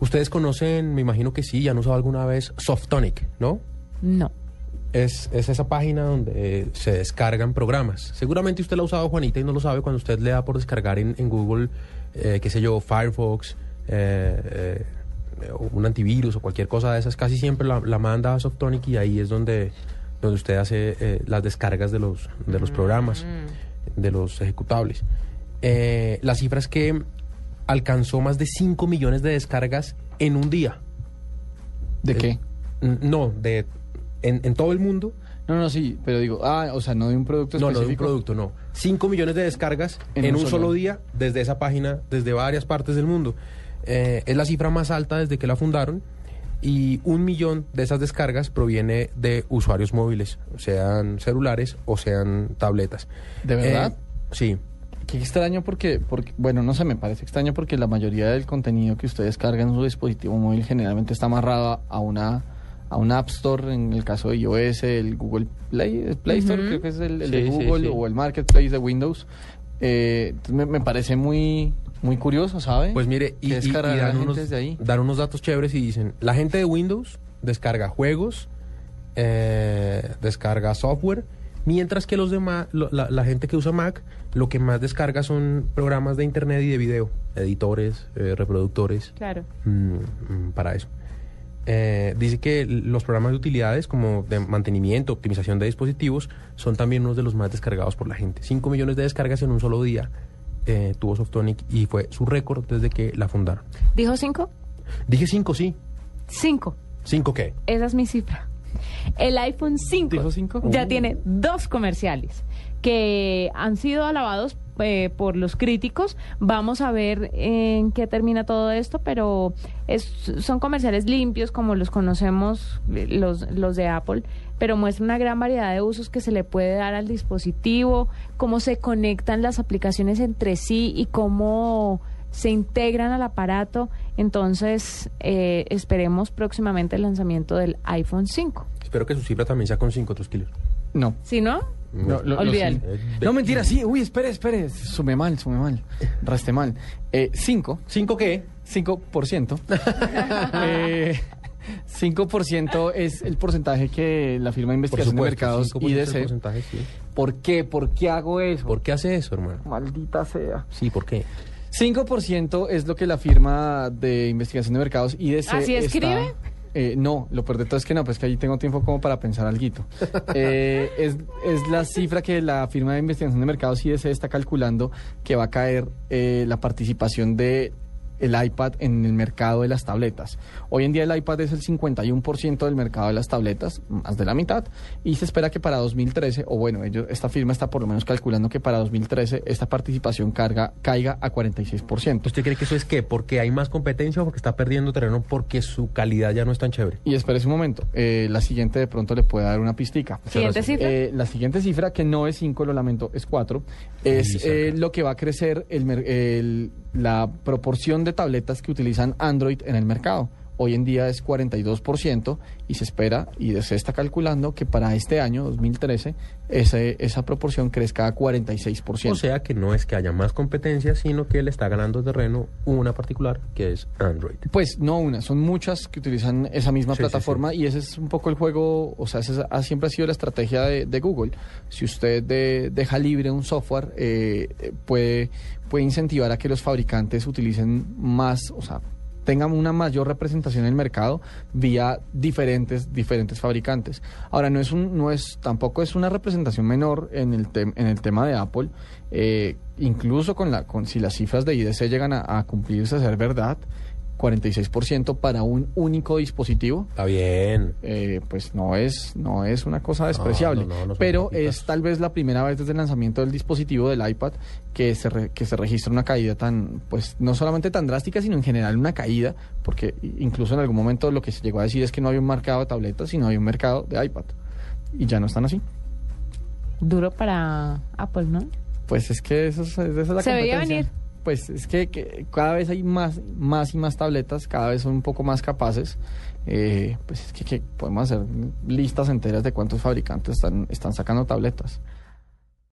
Ustedes conocen, me imagino que sí, ya han usado alguna vez Softonic, ¿no? No. Es, es esa página donde eh, se descargan programas. Seguramente usted la ha usado, Juanita, y no lo sabe cuando usted le da por descargar en, en Google, eh, qué sé yo, Firefox, eh, eh, un antivirus o cualquier cosa de esas. Casi siempre la, la manda a Softonic y ahí es donde, donde usted hace las descargas de los, de los programas, de los ejecutables. Eh, la cifra es que alcanzó más de 5 millones de descargas en un día. ¿De qué? No, de en, en todo el mundo. No, no, sí, pero digo, ah, o sea, no de un producto No, no de un específico. producto, no. 5 millones de descargas en, un, solo día desde esa página, desde varias partes del mundo. Eh, es la cifra más alta desde que la fundaron y un millón de esas descargas proviene de usuarios móviles, sean celulares o sean tabletas. ¿De verdad? Eh, sí. Qué extraño porque, porque, bueno, no sé, me parece extraño porque la mayoría del contenido que ustedes cargan en su dispositivo móvil generalmente está amarrado a una a una App Store, en el caso de iOS, el Google Play, el Play Store, creo que es el, el de Sí, Google, sí. o el Marketplace de Windows. Eh, me, me parece muy, muy curioso, ¿sabe? Pues mire, y, y- y dan, unos, ahí. dan unos datos chéveres y dicen, la gente de Windows descarga juegos, eh, descarga software, mientras que los demás, lo- la, la gente que usa Mac, lo que más descarga son programas de internet y de video, editores, eh, reproductores, Claro. mm, mm, para eso. Eh, dice que los programas de utilidades como de mantenimiento, optimización de dispositivos, son también unos de los más descargados por la gente. 5 millones de descargas en un solo día eh, tuvo Softonic y fue su récord desde que la fundaron. ¿Dijo cinco? Dije 5, sí. Cinco. ¿5 qué? Esa es mi cifra. El iPhone 5 ¿Dijo cinco? ya Uh. tiene dos comerciales que han sido alabados eh, por los críticos. Vamos a ver en qué termina todo esto, pero es, son comerciales limpios como los conocemos eh, los, los de Apple, pero muestra una gran variedad de usos que se le puede dar al dispositivo, cómo se conectan las aplicaciones entre sí y cómo se integran al aparato. Entonces, eh, esperemos próximamente el lanzamiento del iPhone 5. Espero que su cifra también sea con 5 kilos. No. Si no, No, lo- lo- Olvídalo. sí. No, mentira, sí. Uy, espere, espere. Sume mal, sume mal. Reste mal. Eh, 5. ¿5 qué? 5%. eh, 5% es el porcentaje que la firma de investigación de mercados 5% IDC. sí. ¿Por qué? ¿Por qué hago eso? ¿Por qué hace eso, hermano? Maldita sea. Sí, ¿por qué? 5% es lo que la firma de investigación de mercados IDC ¿Así está- escribe? Eh, no, lo peor de todo es que no, pues que ahí tengo tiempo como para pensar algo. Eh, es, es la cifra que la firma de investigación de mercados IDC está calculando que va a caer eh, la participación de el iPad en el mercado de las tabletas. Hoy en día el iPad es el 51% del mercado de las tabletas, más de la mitad, y se espera que para 2013, o bueno, ellos, esta firma está por lo menos calculando que para 2013 esta participación carga, caiga a 46%. ¿Usted cree que eso es qué? ¿Porque hay más competencia o porque está perdiendo terreno porque su calidad ya no es tan chévere? Y espérese un momento, eh, la siguiente de pronto le puede dar una pistica. Siguiente cifra. Eh, la siguiente cifra, que no es 5, lo lamento, es 4, es eh, lo que va a crecer el, el- la proporción de tabletas que utilizan Android en el mercado. Hoy en día es 42% y se espera, y se está calculando, que para este año, 2013, ese, esa proporción crezca a 46%. O sea que no es que haya más competencia, sino que le está ganando terreno una particular, que es Android. Pues no una, son muchas que utilizan esa misma Sí, sí, plataforma y ese es un poco el juego, o sea, esa ha- siempre ha sido la estrategia de, de Google. Si usted de- deja libre un software, eh, eh, puede, puede incentivar a que los fabricantes utilicen más, o sea, tengan una mayor representación en el mercado vía diferentes diferentes fabricantes. Ahora no es un no es tampoco es una representación menor en el tem- en el tema de Apple, eh, incluso con la con si las cifras de IDC llegan a, a cumplirse a ser verdad, 46% para un único dispositivo. Está bien. eh, pues no es no es una cosa despreciable, no, no, no son pero es tal vez la primera vez desde el lanzamiento del dispositivo del iPad que se re- que se registra una caída tan pues no solamente tan drástica sino en general una caída porque incluso en algún momento lo que se llegó a decir es que no había un mercado de tabletas sino había un mercado de iPad y ya no están así. Duro para Apple, ¿no? Pues es que eso es, esa es la Se veía venir. Pues es que, que cada vez hay más, más y más tabletas, cada vez son un poco más capaces. Eh, pues es que, que podemos hacer listas enteras de cuántos fabricantes están, están sacando tabletas.